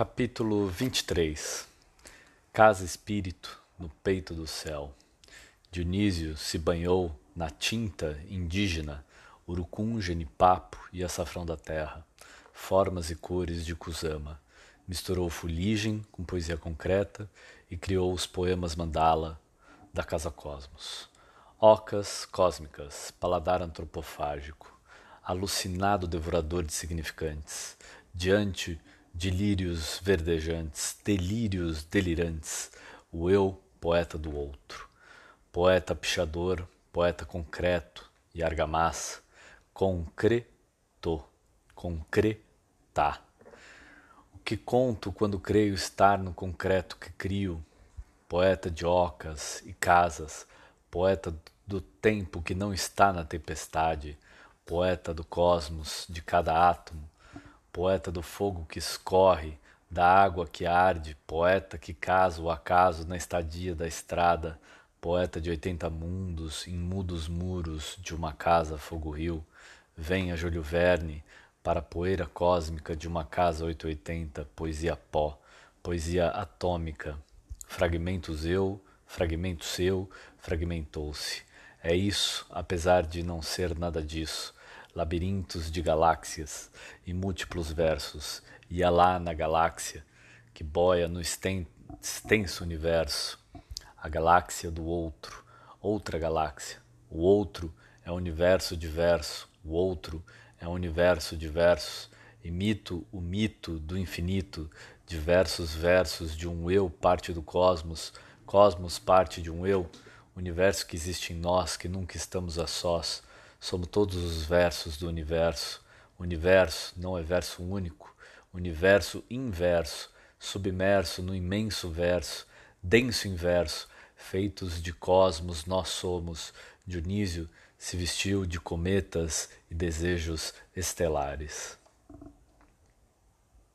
Capítulo 23 Casa Espírito no peito do céu. Dionísio se banhou na tinta indígena, urucum, genipapo e açafrão da terra, formas e cores de Kusama. Misturou fuligem com poesia concreta e criou os poemas mandala da Casa Cosmos. Ocas cósmicas, paladar antropofágico, alucinado devorador de significantes, diante de lírios verdejantes, delírios delirantes, o eu, poeta do outro, poeta pichador, poeta concreto e argamassa, concreto, concreta. O que conto quando creio estar no concreto que crio, poeta de ocas e casas, poeta do tempo que não está na tempestade, poeta do cosmos de cada átomo, poeta do fogo que escorre, da água que arde, poeta que casa o acaso na estadia da estrada, poeta de oitenta mundos em mudos muros de uma casa fogo-rio, venha Júlio Verne para a poeira cósmica de uma casa 880, poesia pó, poesia atômica, fragmentos eu, fragmento seu, fragmentou-se. É isso, apesar de não ser nada disso labirintos de galáxias e múltiplos versos, e lá na galáxia que boia no extenso universo, a galáxia do outro, outra galáxia. O outro é universo diverso, o outro é universo diverso. Imito o mito do infinito, diversos versos de um eu parte do cosmos, cosmos parte de um eu, universo que existe em nós, que nunca estamos a sós Somos todos os versos do universo. Universo não é verso único, universo inverso, submerso no imenso verso, denso inverso, feitos de cosmos nós somos. Dionísio se vestiu de cometas e desejos estelares.